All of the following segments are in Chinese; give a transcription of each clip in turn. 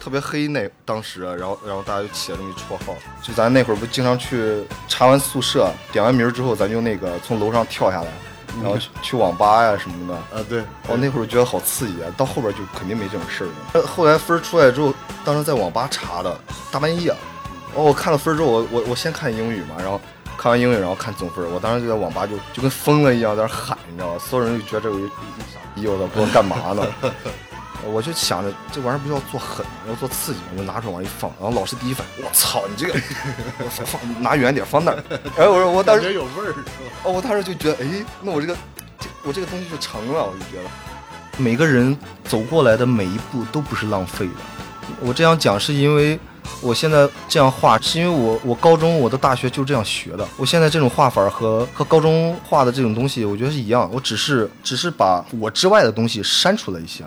特别黑那当时，然后然后大家就起了这么一绰号，就咱那会儿不经常去查完宿舍，点完名之后，咱就那个从楼上跳下来，然后去 去网吧呀什么的。啊，对，哦，那会儿觉得好刺激啊！到后边就肯定没这种事儿了。呃后来分儿出来之后，当时在网吧查的，大半夜。哦，我看了分儿之后，我我我先看英语嘛，然后看完英语，然后看总分。我当时就在网吧就就跟疯了一样在那喊，你知道吧？所有人就觉得这有一一傻逼，我操，不知道干嘛呢。我就想着这玩意儿不是要做狠，要做刺激，我就拿出来往一放。然后老师第一反应，我操，你这个 放放拿远点，放那儿。哎我说我当时有味儿？哦，我当时就觉得，哎，那我这个，这我这个东西就成了，我就觉得，每个人走过来的每一步都不是浪费的。我这样讲是因为我现在这样画，是因为我我高中我的大学就这样学的。我现在这种画法和和高中画的这种东西，我觉得是一样，我只是只是把我之外的东西删除了一些。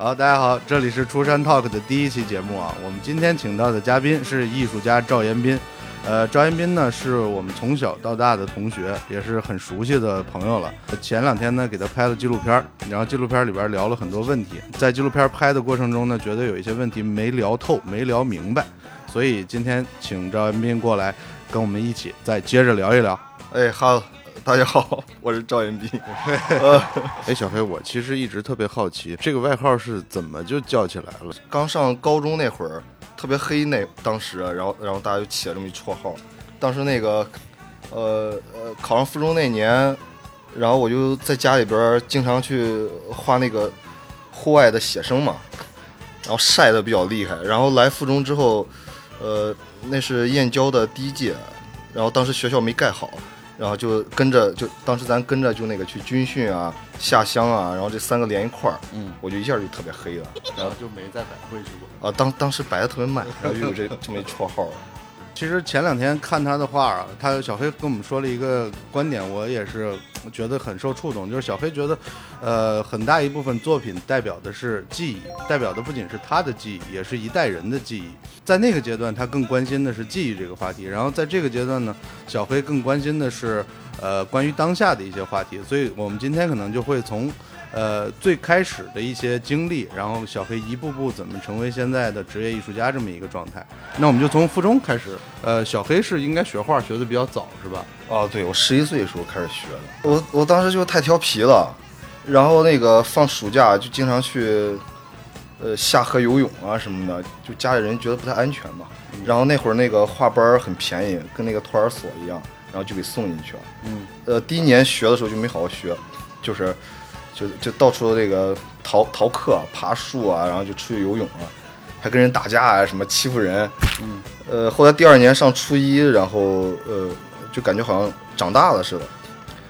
好，大家好，这里是出山 Talk 的第一期节目啊。我们今天请到的嘉宾是艺术家赵延斌。呃，赵延斌呢是我们从小到大的同学，也是很熟悉的朋友了。前两天呢给他拍了纪录片，然后纪录片里边聊了很多问题。在纪录片拍的过程中呢，觉得有一些问题没聊透，没聊明白，所以今天请赵延斌过来跟我们一起再接着聊一聊。哎，好，大家好，我是赵延斌。呃，哎，小黑，我其实一直特别好奇，这个外号是怎么就叫起来了？刚上高中那会儿特别黑那当时，然后然后大家就起了这么一绰号。当时那个，呃呃，考上附中那年，然后我就在家里边经常去画那个户外的写生嘛，然后晒的比较厉害。然后来附中之后，呃，那是燕郊的第一届，然后当时学校没盖好。然后就跟着，就当时咱跟着就那个去军训啊、下乡啊，然后这三个连一块儿，嗯，我就一下就特别黑了。然后就没再摆回去过。啊，当当时摆的特别慢，然后就有这这么一绰号。其实前两天看他的画，他小黑跟我们说了一个观点，我也是 觉得很受触动。就是小黑觉得，呃，很大一部分作品代表的是记忆，代表的不仅是他的记忆，也是一代人的记忆。在那个阶段，他更关心的是记忆这个话题；然后在这个阶段呢，小黑更关心的是，呃，关于当下的一些话题。所以我们今天可能就会从。呃，最开始的一些经历，然后小黑一步步怎么成为现在的职业艺术家这么一个状态。那我们就从附中开始。呃，小黑是应该学画学的比较早，是吧？哦，对，我十一岁的时候开始学的。我我当时就太调皮了，然后那个放暑假就经常去，呃，下河游泳啊什么的，就家里人觉得不太安全嘛。然后那会儿那个画班很便宜，跟那个托儿所一样，然后就给送进去了。嗯，呃，第一年学的时候就没好好学，就是就就到处这个逃逃课、爬树啊，然后就出去游泳啊，还跟人打架啊，什么欺负人。嗯，呃，后来第二年上初一，然后呃，就感觉好像长大了似的。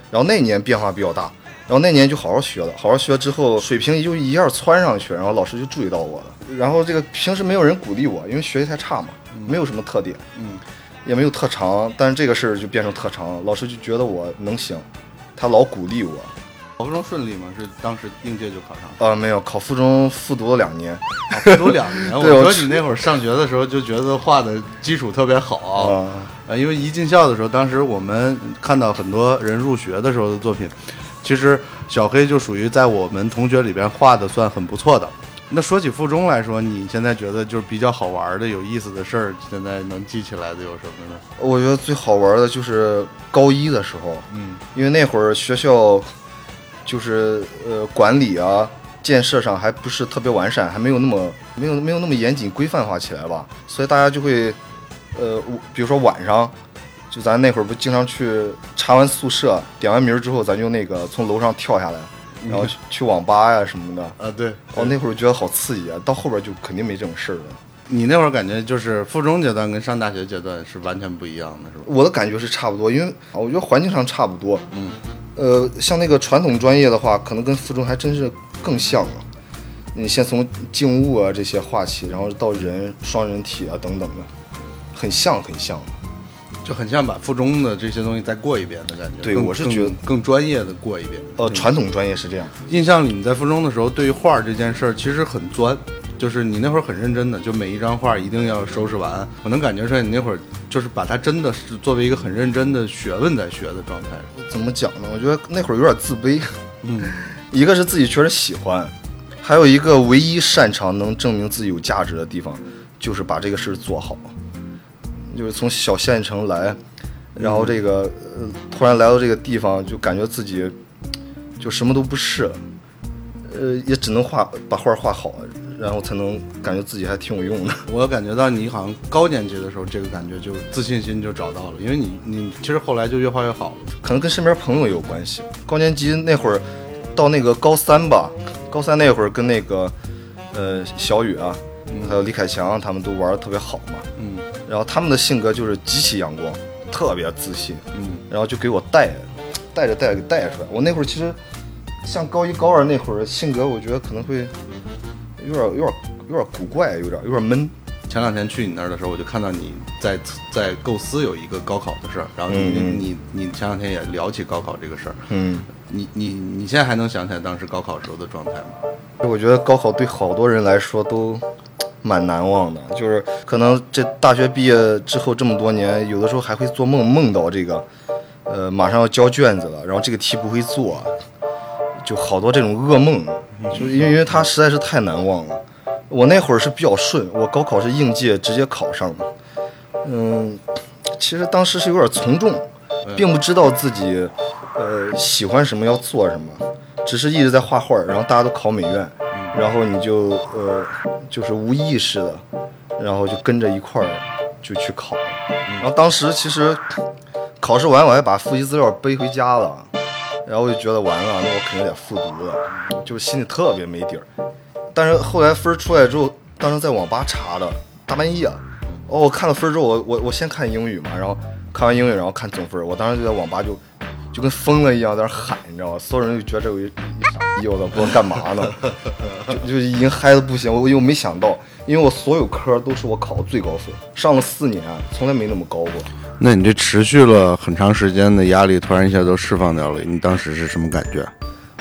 然后那年变化比较大，然后那年就好好学了，好好学之后，水平就一下窜上去，然后老师就注意到我了。然后这个平时没有人鼓励我，因为学习太差嘛，没有什么特点，嗯，也没有特长，但是这个事儿就变成特长了，老师就觉得我能行，他老鼓励我。考附中顺利吗？是当时应届就考上了。呃，没有，考附中复读了两年。啊，复读两年。我说你那会儿上学的时候就觉得画的基础特别好啊、呃，因为一进校的时候，当时我们看到很多人入学的时候的作品，其实小黑就属于在我们同学里边画的算很不错的。那说起附中来说，你现在觉得就是比较好玩的、有意思的事儿，现在能记起来的有什么呢？我觉得最好玩的就是高一的时候，嗯因为那会儿学校就是呃管理啊、建设上还不是特别完善，还没有那么没有没有那么严谨规范化起来吧，所以大家就会呃，我比如说晚上，就咱那会儿不经常去查完宿舍，点完名之后，咱就那个从楼上跳下来，然后去去网吧呀、什么的。啊，对，哦，那会儿觉得好刺激啊！到后边就肯定没这种事儿了。你那会儿感觉就是附中阶段跟上大学阶段是完全不一样的，是吧？我的感觉是差不多，因为啊我觉得环境上差不多。嗯，呃，像那个传统专业的话，可能跟附中还真是更像了。你先从静物啊这些画起，然后到人、双人体啊等等的，很像很像。就很像把附中的这些东西再过一遍的感觉。对我是觉得更更专业的过一遍。呃，传统专业是这样。印象里你在附中的时候，对于画这件事儿其实很钻，就是你那会儿很认真的，就每一张画一定要收拾完。我能感觉出来，你那会儿就是把它真的是作为一个很认真的学问在学的状态。怎么讲呢？我觉得那会儿有点自卑。嗯，一个是自己确实喜欢，还有一个唯一擅长能证明自己有价值的地方，就是把这个事儿做好。就是从小县城来，然后这个呃突然来到这个地方，就感觉自己就什么都不是了，呃，也只能画把画画好，然后才能感觉自己还挺有用的。我感觉到你好像高年级的时候，这个感觉就自信心就找到了，因为你你其实后来就越画越好了。可能跟身边朋友也有关系。高年级那会儿，到那个高三吧，高三那会儿跟那个呃小雨啊，还有李凯强他们都玩的特别好嘛。嗯然后他们的性格就是极其阳光，特别自信，嗯然后就给我带，带着带着给带出来。我那会儿其实像高一高二那会儿性格，我觉得可能会有点有点有点古怪，有点有点闷。前两天去你那儿的时候，我就看到你在在构思有一个高考的事儿，然后你、你你前两天也聊起高考这个事儿，嗯，你你你现在还能想起来当时高考时候的状态吗？我觉得高考对好多人来说都蛮难忘的，就是可能这大学毕业之后这么多年，有的时候还会做梦，梦到这个，呃，马上要交卷子了，然后这个题不会做，就好多这种噩梦，就是因为因为它实在是太难忘了。我那会儿是比较顺，我高考是应届直接考上的，嗯，其实当时是有点从众，并不知道自己呃喜欢什么要做什么，只是一直在画画，然后大家都考美院，然后你就呃就是无意识的，然后就跟着一块儿就去考，然后当时其实考试完我还把复习资料背回家了，然后我就觉得完了，那我肯定得复读了，就心里特别没底儿。但是后来分出来之后，当时在网吧查的，大半夜，哦，我看了分之后，我我我先看英语嘛，然后看完英语，然后看总分，我当时就在网吧就就跟疯了一样在那喊，你知道吗？所有人就觉得这有一一傻逼，我操，不知道干嘛呢，就就已经嗨的不行。我又没想到，因为我所有科都是我考的最高分，上了四年，从来没那么高过。那你这持续了很长时间的压力，突然一下都释放掉了，你当时是什么感觉？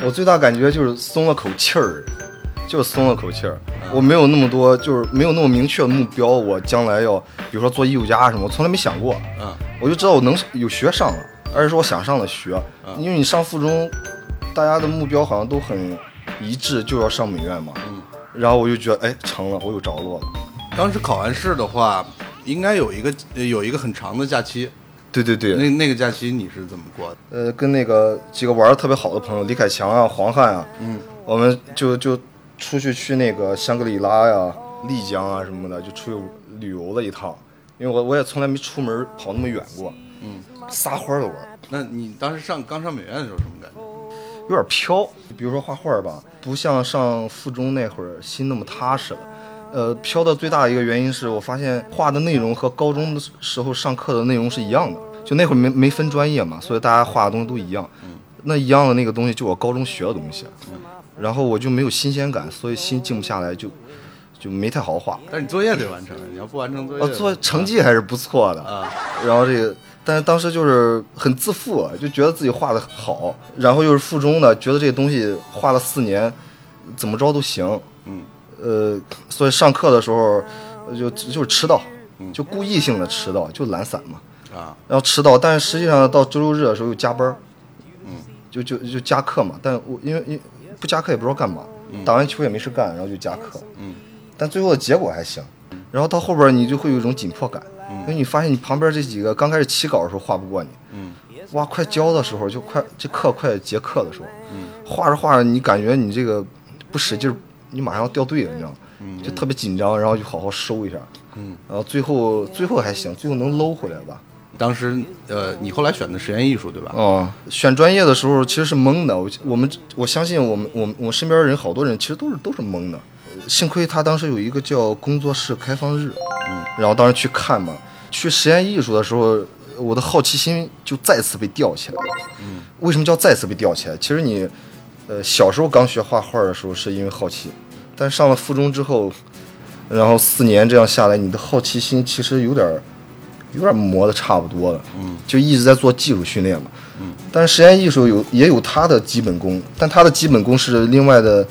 我最大感觉就是松了口气儿，就是松了口气儿。我没有那么多，就是没有那么明确的目标。我将来要，比如说做艺术家什么，我从来没想过。嗯，我就知道我能有学上了，而且是我想上的学。因为你上附中，大家的目标好像都很一致，就要上美院嘛。嗯，然后我就觉得，哎，成了，我有着落了。当时考完试的话，应该有一个有一个很长的假期，对对对，那那个假期你是怎么过的？呃，跟那个几个玩的特别好的朋友，李凯强啊、黄汉啊，嗯，我们就就出去去那个香格里拉呀、丽江啊什么的，就出去旅游了一趟。因为我我也从来没出门跑那么远过，嗯，撒欢儿的玩儿，那你当时上刚上美院的时候什么感觉？有点飘。比如说画画吧，不像上附中那会儿心那么踏实了。呃，飘的最大的一个原因是我发现画的内容和高中的时候上课的内容是一样的，就那会儿没没分专业嘛，所以大家画的东西都一样。那一样的那个东西就我高中学的东西，然后我就没有新鲜感，所以心静不下来，就就没太好好画。但是你作业得完成，你要不完成作业，呃，做成绩还是不错的，啊，然后这个，但是当时就是很自负，就觉得自己画的好，然后又是附中的，觉得这个东西画了四年，怎么着都行。嗯，呃，所以上课的时候呃就就是迟到，就故意性的迟到，就懒散嘛。啊，然后迟到，但是实际上到周六日的时候又加班，嗯，就就就加课嘛。但我因为因为不加课也不知道干嘛，打完球也没事干，然后就加课。嗯，但最后的结果还行。然后到后边你就会有一种紧迫感，因为你发现你旁边这几个刚开始起稿的时候画不过你，嗯，哇，快交的时候就快这课快结课的时候，嗯，画着画着你感觉你这个不使劲儿，你马上要掉队了，你知道吗？嗯就特别紧张，然后就好好收一下，嗯，然后最后最后还行，最后能搂回来吧。当时呃，你后来选的实验艺术对吧？哦，选专业的时候其实是懵的。我我们我相信我们我们我身边人好多人其实都是都是懵的。幸亏他当时有一个叫工作室开放日，嗯，然后当时去看嘛，去实验艺术的时候，我的好奇心就再次被吊起来了。嗯，为什么叫再次被吊起来？其实你，呃，小时候刚学画画的时候是因为好奇，但上了附中之后，然后四年这样下来，你的好奇心其实有点儿有点磨的差不多了，嗯，就一直在做技术训练嘛，嗯，但是实验艺术有也有它的基本功，但它的基本功是另外的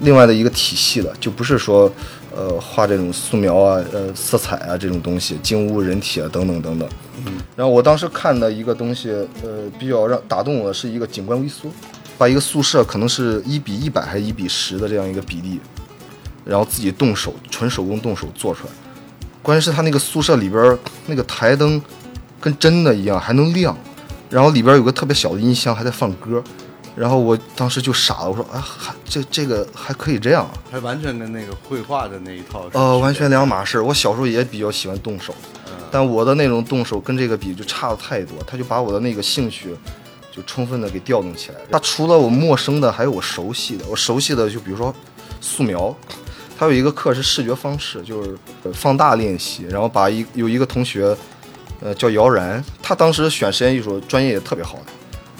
另外的一个体系了，就不是说呃画这种素描啊、呃色彩啊这种东西，静物、人体啊等等等等，嗯，然后我当时看的一个东西，呃，比较让打动我的是一个景观微缩，把一个宿舍可能是一比一百还是一比十的这样一个比例，然后自己动手纯手工动手做出来。关键是他那个宿舍里边那个台灯跟真的一样还能亮，然后里边有个特别小的音箱还在放歌，然后我当时就傻了，我说啊，还这这个还可以这样啊？还完全跟那个绘画的那一套是呃，完全两码事。我小时候也比较喜欢动手，但我的那种动手跟这个比就差的太多，他就把我的那个兴趣就充分的给调动起来。他除了我陌生的，还有我熟悉的。我熟悉的就比如说素描，他有一个课是视觉方式，就是呃放大练习，然后把一有一个同学，呃叫姚然，他当时选实验艺术专业也特别好的，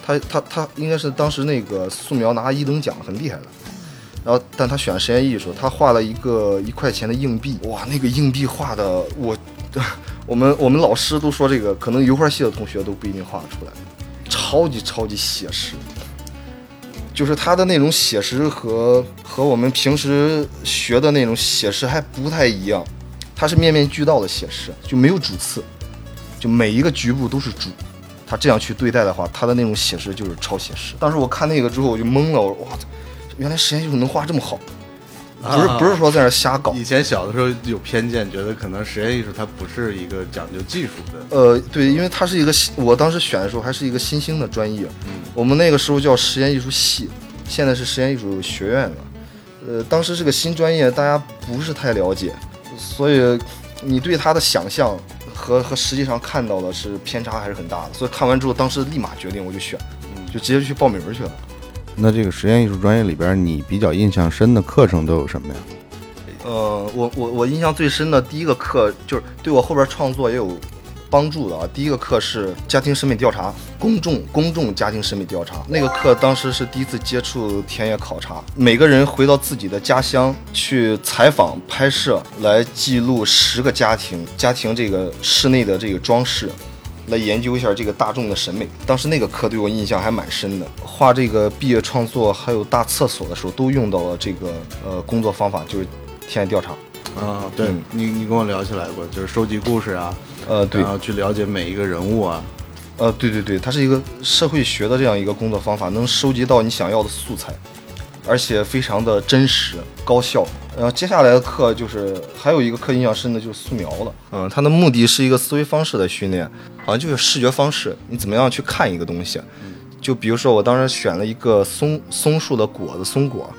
他他他应该是当时那个素描拿一等奖，很厉害的。然后，但他选实验艺术，他画了一个一块钱的硬币，哇，那个硬币画的我，我们我们老师都说这个可能油画系的同学都不一定画得出来，超级超级写实，就是他的那种写实和和我们平时学的那种写实还不太一样，他是面面俱到的写实，就没有主次，就每一个局部都是主。他这样去对待的话，他的那种写实就是超写实。当时我看那个之后，我就懵了，我说哇，原来实验艺术能画这么好，不是啊不是说在那瞎搞。以前小的时候有偏见，觉得可能实验艺术它不是一个讲究技术的。呃，对，因为它是一个，我当时选的时候还是一个新兴的专业，嗯我们那个时候叫实验艺术系，现在是实验艺术学院了。呃，当时是个新专业，大家不是太了解，所以你对它的想象和和实际上看到的是偏差还是很大的。所以看完之后，当时立马决定我就选，就直接去报名去了。那这个实验艺术专业里边，你比较印象深的课程都有什么呀？呃，我我我印象最深的第一个课就是对我后边创作也有帮助的啊。第一个课是家庭审美调查，公众公众家庭审美调查。那个课当时是第一次接触田野考察，每个人回到自己的家乡去采访拍摄，来记录十个家庭家庭这个室内的这个装饰。来研究一下这个大众的审美。当时那个课对我印象还蛮深的，画这个毕业创作还有大厕所的时候，都用到了这个呃工作方法，就是田野调查。啊，对嗯你你跟我聊起来过，就是收集故事啊，呃，对然，后去了解每一个人物啊。呃，对对对，它是一个社会学的这样一个工作方法，能收集到你想要的素材，而且非常的真实高效。然后接下来的课就是还有一个课印象深的就是素描了，嗯，它的目的是一个思维方式的训练，好像就是视觉方式，你怎么样去看一个东西。就比如说我当时选了一个松松树的果子松果，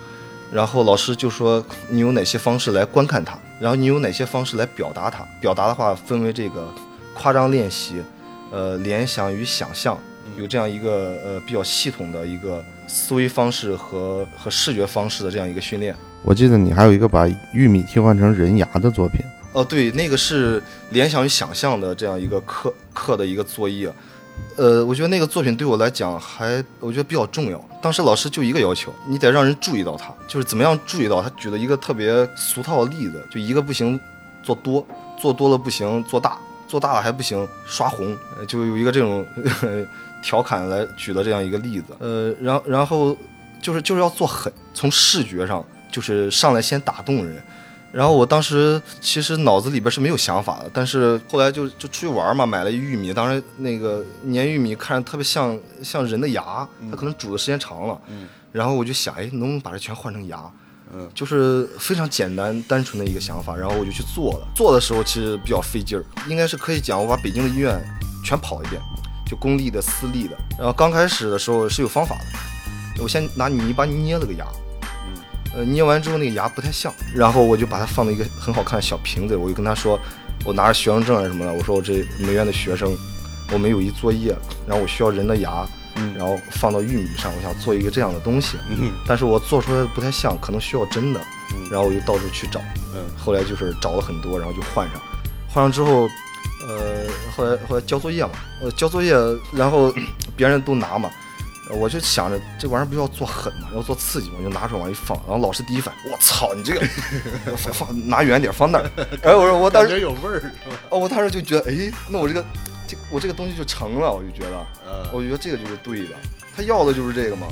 然后老师就说你有哪些方式来观看它，然后你有哪些方式来表达它。表达的话分为这个夸张练习，呃，联想与想象，有这样一个呃比较系统的一个思维方式和和视觉方式的这样一个训练。我记得你还有一个把玉米替换成人牙的作品。哦，对，那个是联想与想象的这样一个课课的一个作业。呃，我觉得那个作品对我来讲还我觉得比较重要。当时老师就一个要求，你得让人注意到他，就是怎么样注意到他举了一个特别俗套的例子，就一个不行做多，做多了不行做大，做大了还不行刷红，就有一个这种 调侃来举的这样一个例子。呃，然然后就是就是要做狠，从视觉上就是上来先打动人。然后我当时其实脑子里边是没有想法的，但是后来就就出去玩嘛，买了一玉米，当时那个粘玉米看着特别像像人的牙，它可能煮的时间长了，嗯然后我就想，哎，能不能把这全换成牙？嗯就是非常简单单纯的一个想法，然后我就去做了。做的时候其实比较费劲儿，应该是可以讲我把北京的医院全跑一遍，就公立的、私立的。然后刚开始的时候是有方法的，我先拿泥巴捏了个牙，呃，捏完之后那个牙不太像，然后我就把它放到一个很好看的小瓶子里，我就跟他说，我拿着学生证啊什么的，我说我这美院的学生，我们有一作业，然后我需要人的牙，嗯然后放到玉米上，我想做一个这样的东西，嗯但是我做出来的不太像，可能需要真的，嗯。然后我就到处去找，嗯。后来就是找了很多，然后就换上，换上之后，呃，后来后来交作业嘛，呃，交作业，然后 别人都拿嘛，呃我就想着这玩意儿不是要做狠嘛，要做刺激嘛，我就拿出来往一放，然后老师第一反应，我操，你这个 放放拿远点，放那儿，哎我说我当时有味儿是吧？哦，我当时就觉得，哎，那我这个这我这个东西就成了，我就觉得，呃，我觉得这个就是对的，他要的就是这个嘛，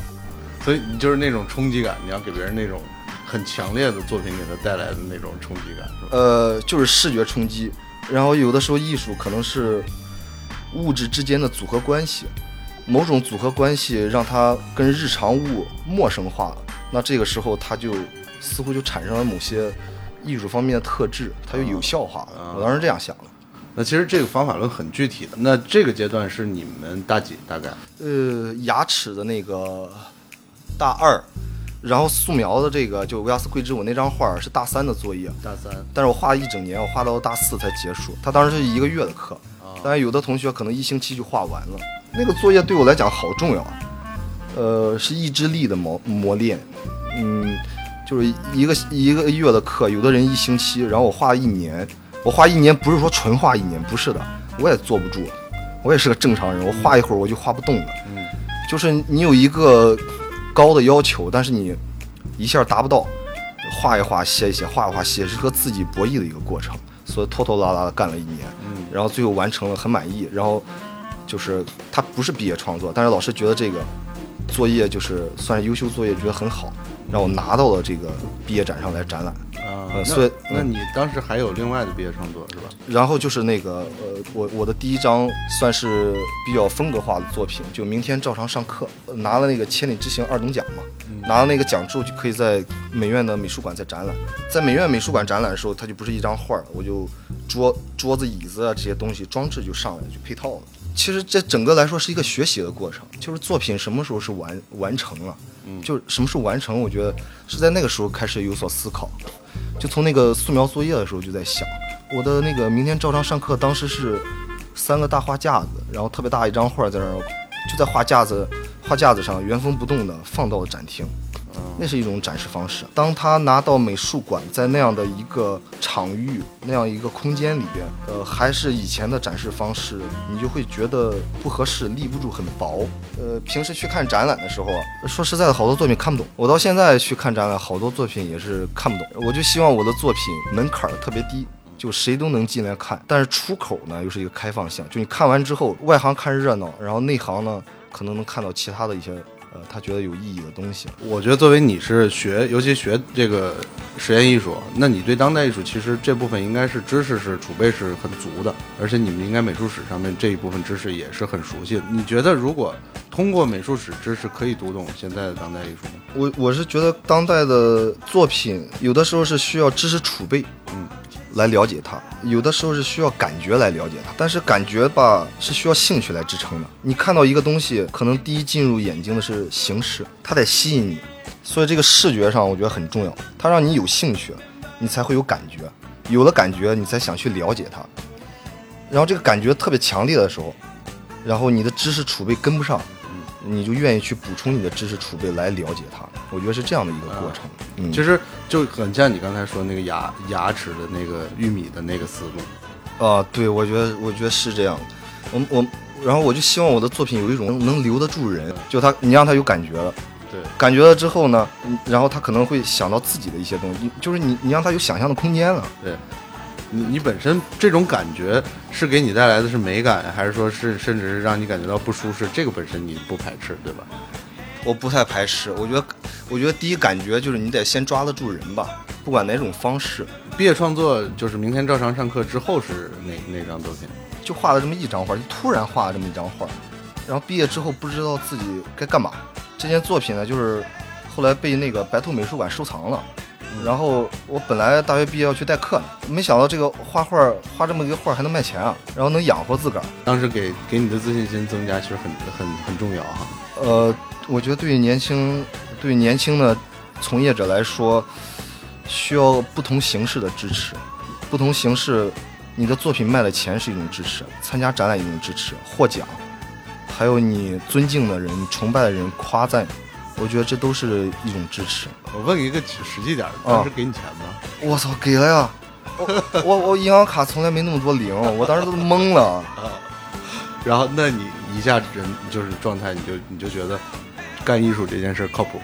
所以你就是那种冲击感，你要给别人那种很强烈的作品给他带来的那种冲击感，是吧？呃，就是视觉冲击，然后有的时候艺术可能是物质之间的组合关系，某种组合关系让它跟日常物陌生化了，那这个时候它就似乎就产生了某些艺术方面的特质，它就有效化了。我当时这样想的。那其实这个方法论很具体的。那这个阶段是你们大几？大概？呃，牙齿的那个大二，然后素描的这个就维亚斯绘制我那张画是大三的作业，大三。但是我画了一整年，我画到大四才结束。他当时是一个月的课，但是有的同学可能一星期就画完了。那个作业对我来讲好重要啊，呃，是意志力的磨磨练，嗯，就是一个一个月的课，有的人一星期，然后我画一年。我画一年不是说纯画一年，不是的，我也坐不住，我也是个正常人，我画一会儿我就画不动了。嗯，就是你有一个高的要求，但是你一下达不到，画一画写一写，画一画写，是和自己博弈的一个过程，所以拖拖拉拉的干了一年，嗯，然后最后完成了，很满意。然后就是他不是毕业创作，但是老师觉得这个作业就是算是优秀作业，觉得很好，让我拿到了这个毕业展上来展览。所以，那你当时还有另外的毕业创作是吧？然后就是那个，呃，我我的第一张算是比较风格化的作品，就明天照常上课，拿了那个千里之行二等奖嘛，拿了那个奖之后就可以在美院的美术馆再展览。在美院美术馆展览的时候，它就不是一张画，我就桌桌子、椅子啊这些东西装置就上来就配套了。其实这整个来说是一个学习的过程，就是作品什么时候是完完成了，嗯，就什么时候完成，我觉得是在那个时候开始有所思考。就从那个素描作业的时候就在想，我的那个明天照常上课，当时是三个大画架子，然后特别大一张画在那儿，就在画架子画架子上原封不动的放到了展厅。那是一种展示方式。当他拿到美术馆，在那样的一个场域、那样一个空间里边，呃，还是以前的展示方式，你就会觉得不合适，立不住，很薄。呃，平时去看展览的时候啊，说实在的，好多作品看不懂。我到现在去看展览，好多作品也是看不懂。我就希望我的作品门槛特别低，就谁都能进来看。但是出口呢，又是一个开放性，就你看完之后，外行看热闹，然后内行呢，可能能看到其他的一些。呃，他觉得有意义的东西，我觉得作为你是学，尤其学这个实验艺术，那你对当代艺术其实这部分应该是知识是储备是很足的，而且你们应该美术史上面这一部分知识也是很熟悉的。你觉得如果通过美术史知识可以读懂现在的当代艺术吗？我我是觉得当代的作品有的时候是需要知识储备，嗯。来了解它，有的时候是需要感觉来了解它，但是感觉吧是需要兴趣来支撑的。你看到一个东西，可能第一进入眼睛的是形式，它得吸引你，所以这个视觉上我觉得很重要，它让你有兴趣，你才会有感觉，有了感觉你才想去了解它，然后这个感觉特别强烈的时候，然后你的知识储备跟不上。你就愿意去补充你的知识储备来了解它，我觉得是这样的一个过程。嗯，其实就很像你刚才说那个牙牙齿的那个玉米的那个思路。啊，对，我觉得我觉得是这样。我我，然后我就希望我的作品有一种能留得住人，就他你让他有感觉了，对，感觉了之后呢，然后他可能会想到自己的一些东西，就是你你让他有想象的空间了，对。你你本身这种感觉是给你带来的是美感，还是说是甚至是让你感觉到不舒适？这个本身你不排斥，对吧？我不太排斥。我觉得，我觉得第一感觉就是你得先抓得住人吧，不管哪种方式。毕业创作就是明天照常上课之后是哪哪张作品？就画了这么一张画，就突然画了这么一张画，然后毕业之后不知道自己该干嘛。这件作品呢，就是后来被那个白兔美术馆收藏了。然后我本来大学毕业要去代课呢，没想到这个画画画这么一个画还能卖钱啊，然后能养活自个儿。当时给给你的自信心增加其实很很很重要哈。呃，我觉得对于年轻对于年轻的从业者来说，需要不同形式的支持，不同形式，你的作品卖了钱是一种支持，参加展览一种支持，获奖，还有你尊敬的人、崇拜的人夸赞。我觉得这都是一种支持。我问一个实际点的，当时给你钱吗？我操，给了呀！我我我银行卡从来没那么多零，我当时都懵了。然后，那你一下人就是状态，你就你就觉得干艺术这件事靠谱？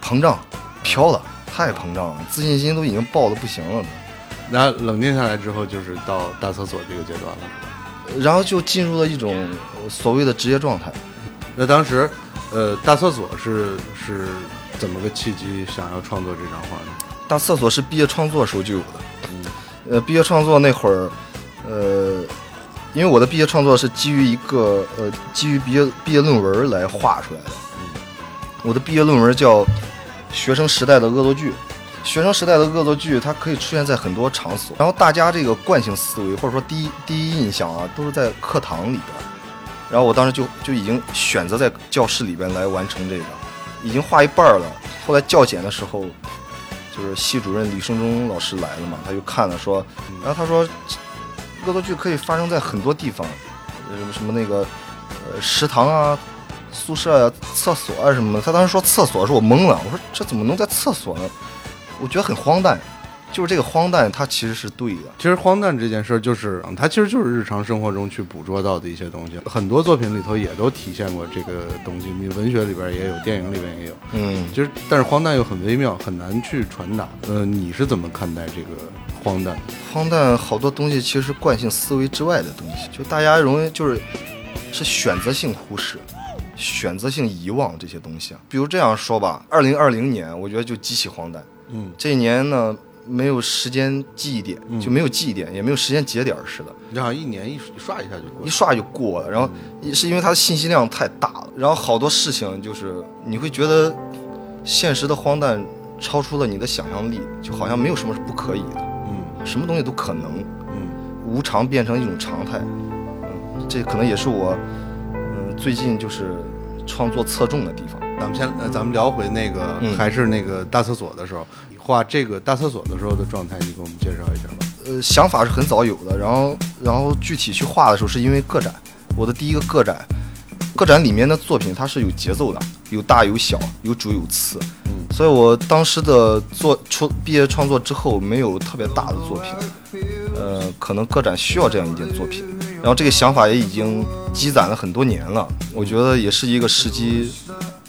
膨胀，飘了，太膨胀了，自信心都已经爆的不行了。那冷静下来之后，就是到大厕所这个阶段了，然后就进入了一种所谓的职业状态。那当时。呃，大厕所是是怎么个契机想要创作这张画呢？大厕所是毕业创作时候就有的。嗯，呃，毕业创作那会儿，呃，因为我的毕业创作是基于一个呃，基于毕业毕业论文来画出来的。嗯我的毕业论文叫《学生时代的恶作剧》。学生时代的恶作剧，它可以出现在很多场所，然后大家这个惯性思维或者说第一第一印象啊，都是在课堂里边。然后我当时就就已经选择在教室里边来完成这个，已经画一半了。后来校检的时候，就是系主任李胜忠老师来了嘛，他就看了说，然后他说，恶作剧可以发生在很多地方，什么，什么那个呃食堂啊、宿舍啊、厕所啊什么的。他当时说厕所，说我懵了，我说这怎么能在厕所呢？我觉得很荒诞，就是这个荒诞，它其实是对的。其实荒诞这件事儿，就是它其实就是日常生活中去捕捉到的一些东西，很多作品里头也都体现过这个东西。你文学里边也有，电影里边也有。嗯，其实但是荒诞又很微妙，很难去传达。呃，你是怎么看待这个荒诞？荒诞好多东西其实是惯性思维之外的东西，就大家容易就是是选择性忽视。选择性遗忘这些东西啊，比如这样说吧，二零二零年我觉得就极其荒诞。嗯，这一年呢没有时间记忆点，就没有记忆点，也没有时间节点似的。你好像一年一刷一下就过，一刷就过了。然后是因为它的信息量太大了，然后好多事情就是你会觉得现实的荒诞超出了你的想象力，就好像没有什么是不可以的。嗯，什么东西都可能。嗯，无常变成一种常态。嗯，这可能也是我嗯最近就是创作侧重的地方。咱们先，呃，咱们聊回那个，嗯还是那个大厕所的时候，画这个大厕所的时候的状态，你给我们介绍一下吧。呃，想法是很早有的，然后然后具体去画的时候，是因为个展，我的第一个个展，个展里面的作品它是有节奏的，有大有小，有主有次，嗯，所以我当时的做出毕业创作之后，没有特别大的作品，呃，可能个展需要这样一件作品，然后这个想法也已经积攒了很多年了，我觉得也是一个时机，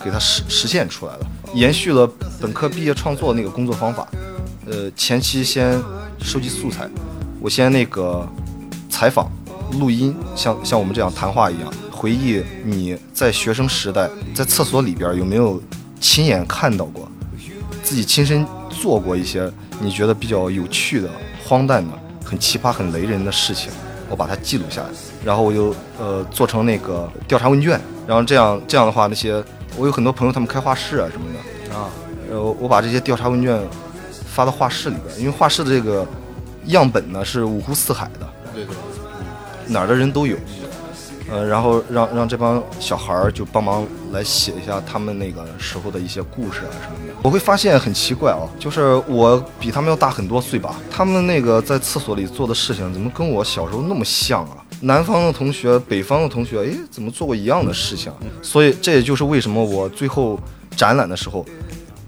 给它实实现出来了，延续了本科毕业创作那个工作方法，呃，前期先收集素材，我先那个采访、录音，像像我们这样谈话一样，回忆你在学生时代在厕所里边有没有亲眼看到过，自己亲身做过一些你觉得比较有趣的、荒诞的、很奇葩、很雷人的事情，我把它记录下来，然后我就呃做成那个调查问卷，然后这样这样的话，那些我有很多朋友他们开画室啊什么的，啊，呃，我把这些调查问卷发到画室里边，因为画室的这个样本呢是五湖四海的，对对，哪儿的人都有，呃，然后让让这帮小孩儿就帮忙来写一下他们那个时候的一些故事啊什么的。我会发现很奇怪啊，就是我比他们要大很多岁吧，他们那个在厕所里做的事情怎么跟我小时候那么像啊？南方的同学，北方的同学，诶，怎么做过一样的事情？所以这也就是为什么我最后展览的时候，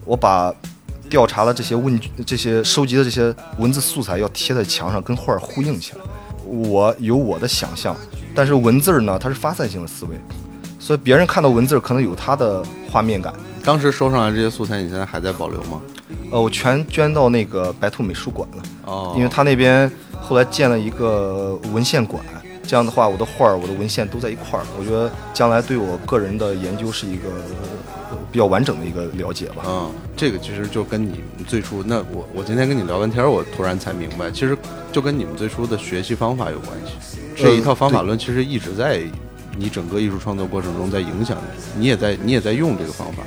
我把调查了这些问这些收集的这些文字素材要贴在墙上，跟画儿呼应起来。我有我的想象，但是文字儿呢，它是发散性的思维，所以别人看到文字儿可能有他的画面感。当时收上来这些素材，你现在还在保留吗？呃，我全捐到那个白兔美术馆了，哦，因为他那边后来建了一个文献馆，这样的话，我的画儿、我的文献都在一块儿，我觉得将来对我个人的研究是一个呃比较完整的一个了解吧。嗯，这个其实就跟你最初那我我今天跟你聊完天儿，我突然才明白，其实就跟你们最初的学习方法有关系。这一套方法论其实一直在你整个艺术创作过程中在影响你，你也在你也在用这个方法。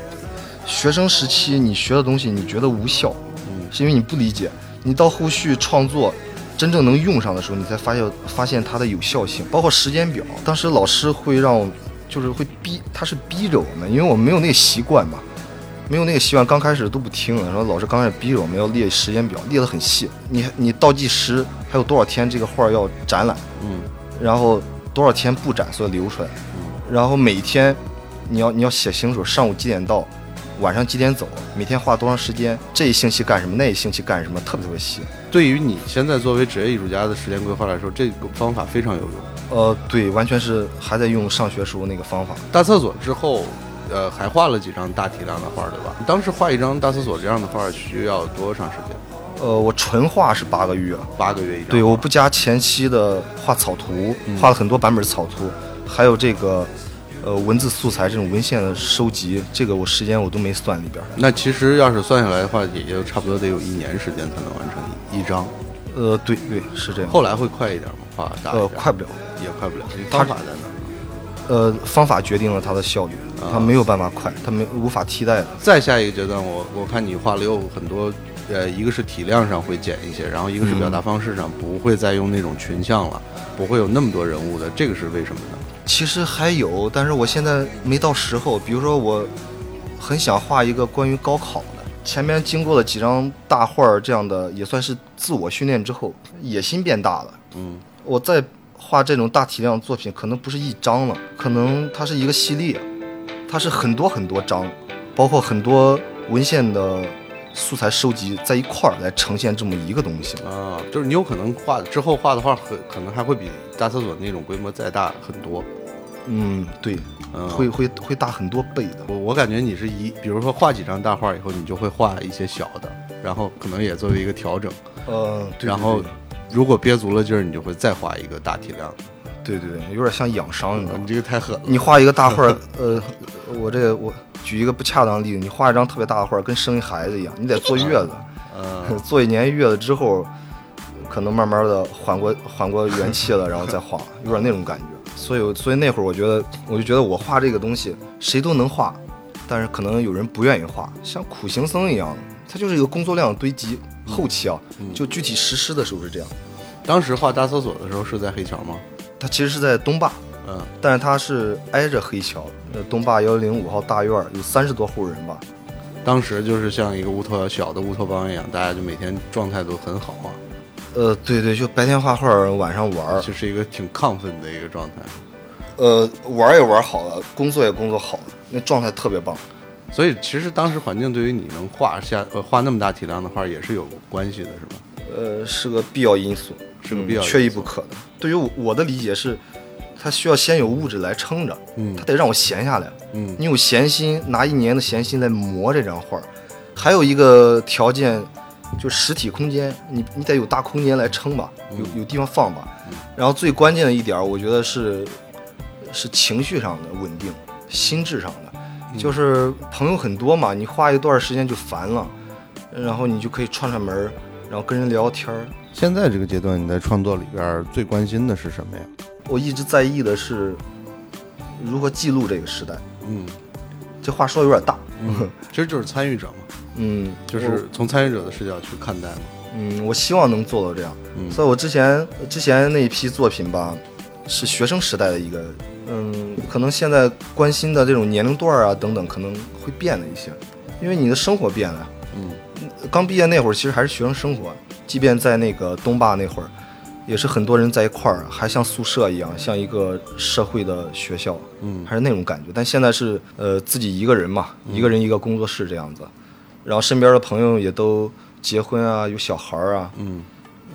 学生时期你学的东西，你觉得无效，嗯是因为你不理解。你到后续创作真正能用上的时候，你才发现发现它的有效性，包括时间表。当时老师会让，就是会逼，他是逼着我们，因为我们没有那个习惯嘛，没有那个习惯，刚开始都不听。然后老师刚开始逼着我们要列时间表，列得很细。你你倒计时还有多少天这个画要展览，嗯然后多少天布展所以留出来，嗯然后每天你要你要写清楚上午几点到，晚上几点走，每天花多长时间，这一星期干什么，那一星期干什么，特别特别细。对于你现在作为职业艺术家的时间规划来说，这个方法非常有用。呃，对，完全是还在用上学时候那个方法。大厕所之后，呃，还画了几张大体量的画，对吧？当时画一张大厕所这样的画需要多长时间？呃，我纯画是八个月，八个月一张。对，我不加前期的画草图，画了很多版本的草图，还有这个呃文字素材这种文献的收集，这个我时间我都没算里边。那其实要是算下来的话，也就差不多得有一年时间才能完成一一张。呃，对对，是这样。后来会快一点吗？画大呃，快不了。也快不了，方法在哪儿？呃，方法决定了它的效率，它没有办法快，它没无法替代的。再下一个阶段，我我看你画了有很多，呃，一个是体量上会减一些，然后一个是表达方式上不会再用那种群像了，不会有那么多人物的，这个是为什么呢？其实还有，但是我现在没到时候。比如说，我很想画一个关于高考的，前面经过了几张大画儿，这样的也算是自我训练之后，野心变大了。嗯，我再画这种大体量作品，可能不是一张了，可能它是一个系列，它是很多很多张，包括很多文献的素材收集在一块儿来呈现这么一个东西。啊，就是你有可能画之后画的画很可能还会比大厕所那种规模再大很多。嗯，对，嗯，会会会大很多倍的。我我感觉你是一，比如说画几张大画以后，你就会画一些小的，然后可能也作为一个调整，呃，对然后如果憋足了劲儿，你就会再画一个大体量。对对对，有点像养伤，你知道吗？你这个太狠了。你画一个大画，呃，我这个我举一个不恰当的例子，你画一张特别大的画，跟生一孩子一样，你得坐月子，嗯，坐一年月子之后，可能慢慢的缓过缓过元气了，然后再画，有点那种感觉。所以所以那会儿我觉得，我就觉得我画这个东西谁都能画，但是可能有人不愿意画，像苦行僧一样的，它就是一个工作量堆积。后期啊，就具体实施的时候是这样，当时画大厕所的时候是在黑桥吗？它其实是在东坝，嗯，但是它是挨着黑桥，呃，东坝幺零五号大院儿有三十多户人吧。当时就是像一个乌托小的乌托邦一样，大家就每天状态都很好啊，呃，对对，就白天画画，晚上玩儿，就是一个挺亢奋的一个状态。呃，玩儿也玩儿好了，工作也工作好了，那状态特别棒。所以其实当时环境对于你能画下呃画那么大体量的画也是有关系的，是吧？呃，是个必要因素，是个必要缺一不可的。对于我我的理解是，它需要先有物质来撑着，嗯它得让我闲下来。嗯你有闲心，拿一年的闲心来磨这张画儿。还有一个条件，就实体空间，你你得有大空间来撑吧，有有地方放吧。然后最关键的一点，我觉得是是情绪上的稳定，心智上的，就是朋友很多嘛，你花一段时间就烦了，然后你就可以串串门儿，然后跟人聊天儿。现在这个阶段，你在创作里边最关心的是什么呀？我一直在意的是如何记录这个时代。嗯这话说的有点大，嗯，其实就是参与者嘛，嗯，就是从参与者的视角去看待嘛。嗯，我希望能做到这样。嗯所以我之前之前那一批作品吧，是学生时代的一个，嗯，可能现在关心的这种年龄段啊等等，可能会变了一些，因为你的生活变了。嗯刚毕业那会儿，其实还是学生生活，即便在那个东坝那会儿，也是很多人在一块儿，还像宿舍一样，像一个社会的学校，嗯。还是那种感觉。但现在是呃自己一个人嘛，一个人一个工作室这样子，然后身边的朋友也都结婚啊，有小孩儿啊，嗯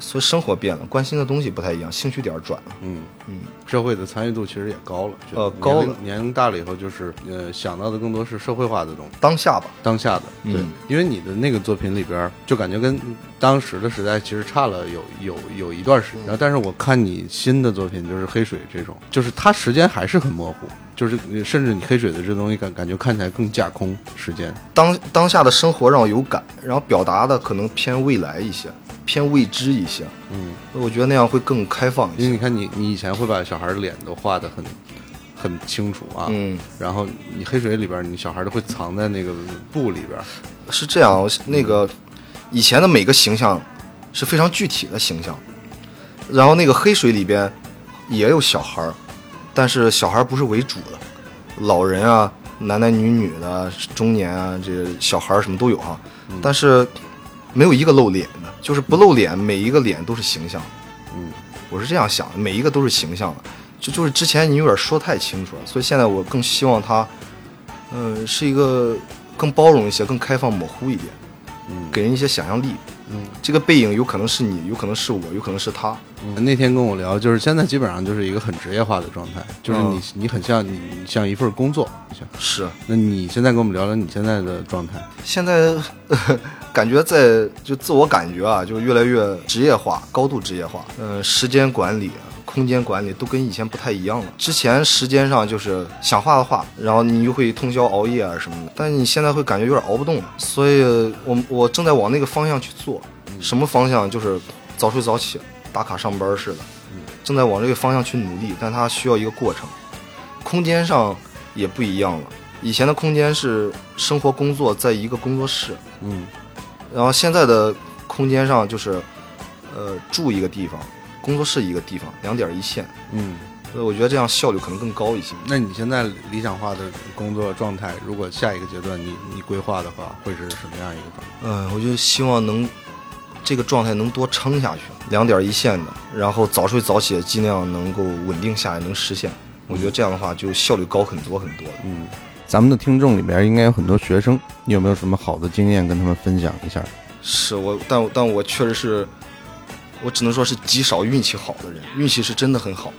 所以生活变了，关心的东西不太一样，兴趣点儿转了。嗯嗯，社会的参与度其实也高了。呃高了年龄大了以后，就是呃想到的更多是社会化的东西。当下吧，当下的，对，嗯因为你的那个作品里边儿，就感觉跟当时的时代其实差了有有有一段时间。然后，但是我看你新的作品，就是黑水这种，就是它时间还是很模糊，就是甚至你黑水的这东西感感觉看起来更架空时间。当当下的生活让我有感，然后表达的可能偏未来一些，偏未知一些。嗯，我觉得那样会更开放一些。因为你看你你以前会把小孩儿脸都画得很很清楚啊，嗯，然后你黑水里边，你小孩都会藏在那个布里边。是这样，那个以前的每个形象是非常具体的形象，然后那个黑水里边也有小孩儿，但是小孩儿不是为主的，老人啊、男男女女的、中年啊，这个小孩儿什么都有哈、但是没有一个露脸的，就是不露脸，每一个脸都是形象。嗯，我是这样想的，每一个都是形象的，就就是之前你有点说太清楚了，所以现在我更希望他，嗯、是一个更包容一些、更开放、模糊一点，嗯给人一些想象力。嗯，这个背影有可能是你，有可能是我，有可能是他。嗯那天跟我聊，就是现在基本上就是一个很职业化的状态，就是你、嗯你很像你你像一份工作，像是，那你现在跟我们聊聊你现在的状态。现在 感觉在就自我感觉啊，就越来越职业化，高度职业化。嗯、时间管理、空间管理都跟以前不太一样了。之前时间上就是想画的画，然后你就会通宵熬夜啊什么的，但你现在会感觉有点熬不动了。所以我我正在往那个方向去做。什么方向？就是早睡早起，打卡上班似的，正在往这个方向去努力，但它需要一个过程。空间上也不一样了，以前的空间是生活工作在一个工作室，嗯然后现在的空间上就是，呃，住一个地方，工作室一个地方，两点一线。嗯。所以我觉得这样效率可能更高一些。那你现在理想化的工作状态，如果下一个阶段你你规划的话，会是什么样一个状态？嗯，我就希望能这个状态能多撑下去，两点一线的，然后早睡早起，尽量能够稳定下来，能实现。我觉得这样的话就效率高很多很多。嗯，咱们的听众里边应该有很多学生，你有没有什么好的经验跟他们分享一下？是我，但但我确实是，我只能说是极少运气好的人，运气是真的很好。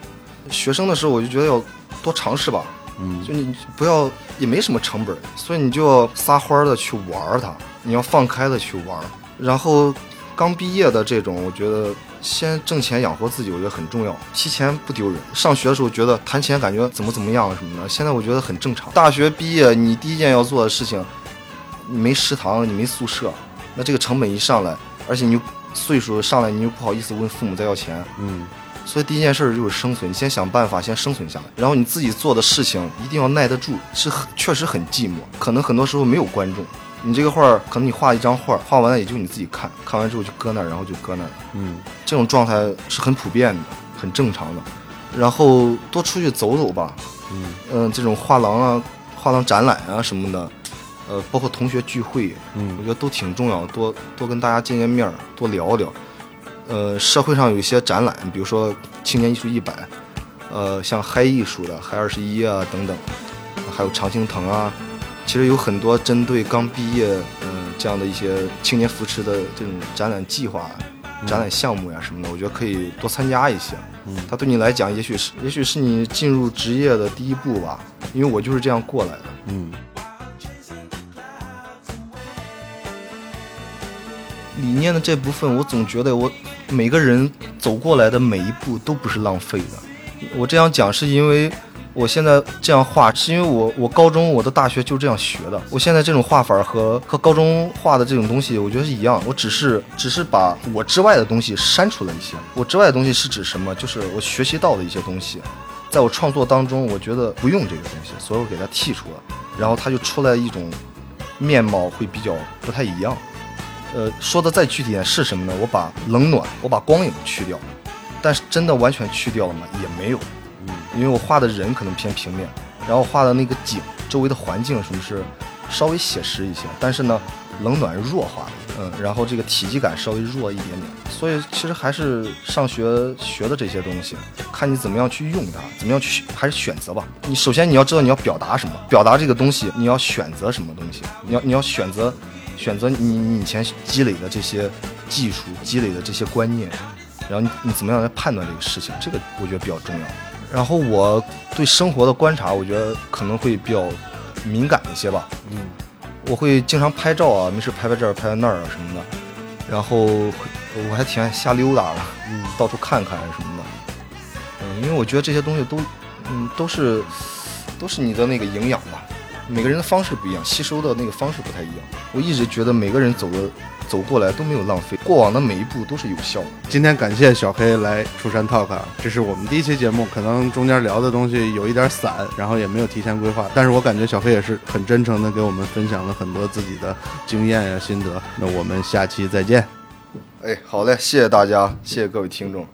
学生的时候我就觉得要多尝试吧，嗯就你不要也没什么成本，所以你就要撒欢儿的去玩儿它，你要放开的去玩儿。然后刚毕业的这种，我觉得先挣钱养活自己，我觉得很重要。提钱不丢人。上学的时候觉得谈钱感觉怎么怎么样什么的，现在我觉得很正常。大学毕业，你第一件要做的事情，你没食堂，你没宿舍，那这个成本一上来，而且你又岁数上来，你又不好意思问父母再要钱，嗯所以第一件事就是生存，你先想办法先生存下来，然后你自己做的事情一定要耐得住，是很确实很寂寞，可能很多时候没有观众。你这个画儿，可能你画一张画儿，画完了也就你自己看，看完之后就搁那儿，然后就搁那儿。嗯这种状态是很普遍的，很正常的。然后多出去走走吧，嗯嗯、这种画廊啊、画廊展览啊什么的，呃，包括同学聚会，嗯我嗯觉得都挺重要，多多跟大家见见面儿，多聊聊。呃，社会上有一些展览，比如说青年艺术一百，呃，像嗨艺术的嗨二十一啊等等，还有常青藤啊，其实有很多针对刚毕业，嗯、这样的一些青年扶持的这种展览计划、展览项目呀什么的，我觉得可以多参加一些。嗯它对你来讲，也许是也许是你进入职业的第一步吧，因为我就是这样过来的。嗯理念的这部分，我总觉得我每个人走过来的每一步都不是浪费的。我这样讲是因为我现在这样画，是因为我我高中我的大学就这样学的。我现在这种画法和和高中画的这种东西，我觉得是一样。我只是只是把我之外的东西删除了一些。我之外的东西是指什么？就是我学习到的一些东西，在我创作当中，我觉得不用这个东西，所以我给它剔除了，然后它就出来一种面貌会比较不太一样。呃，说的再具体点是什么呢？我把冷暖，我把光影去掉，但是真的完全去掉了吗？也没有，因为我画的人可能偏平面，然后画的那个景周围的环境什么是稍微写实一些，但是呢，冷暖弱化了，嗯，然后这个体积感稍微弱一点点，所以其实还是上学学的这些东西，看你怎么样去用它，怎么样去还是选择吧。你首先你要知道你要表达什么，表达这个东西你要选择什么东西，你要你要选择。选择你你以前积累的这些技术，积累的这些观念，然后你你怎么样来判断这个事情，这个我觉得比较重要。然后我对生活的观察，我觉得可能会比较敏感一些吧。嗯我会经常拍照啊，没事拍拍这儿拍拍那儿啊什么的。然后我还挺爱瞎溜达的，嗯到处看看什么的。嗯，因为我觉得这些东西都，嗯，都是都是你的那个营养吧。每个人的方式不一样，吸收的那个方式不太一样。我一直觉得每个人走的走过来都没有浪费，过往的每一步都是有效的。今天感谢小黑来出山 talk，啊这是我们第一期节目，可能中间聊的东西有一点散，然后也没有提前规划，但是我感觉小黑也是很真诚的给我们分享了很多自己的经验呀、心得。那我们下期再见。哎，好嘞，谢谢大家，谢谢各位听众。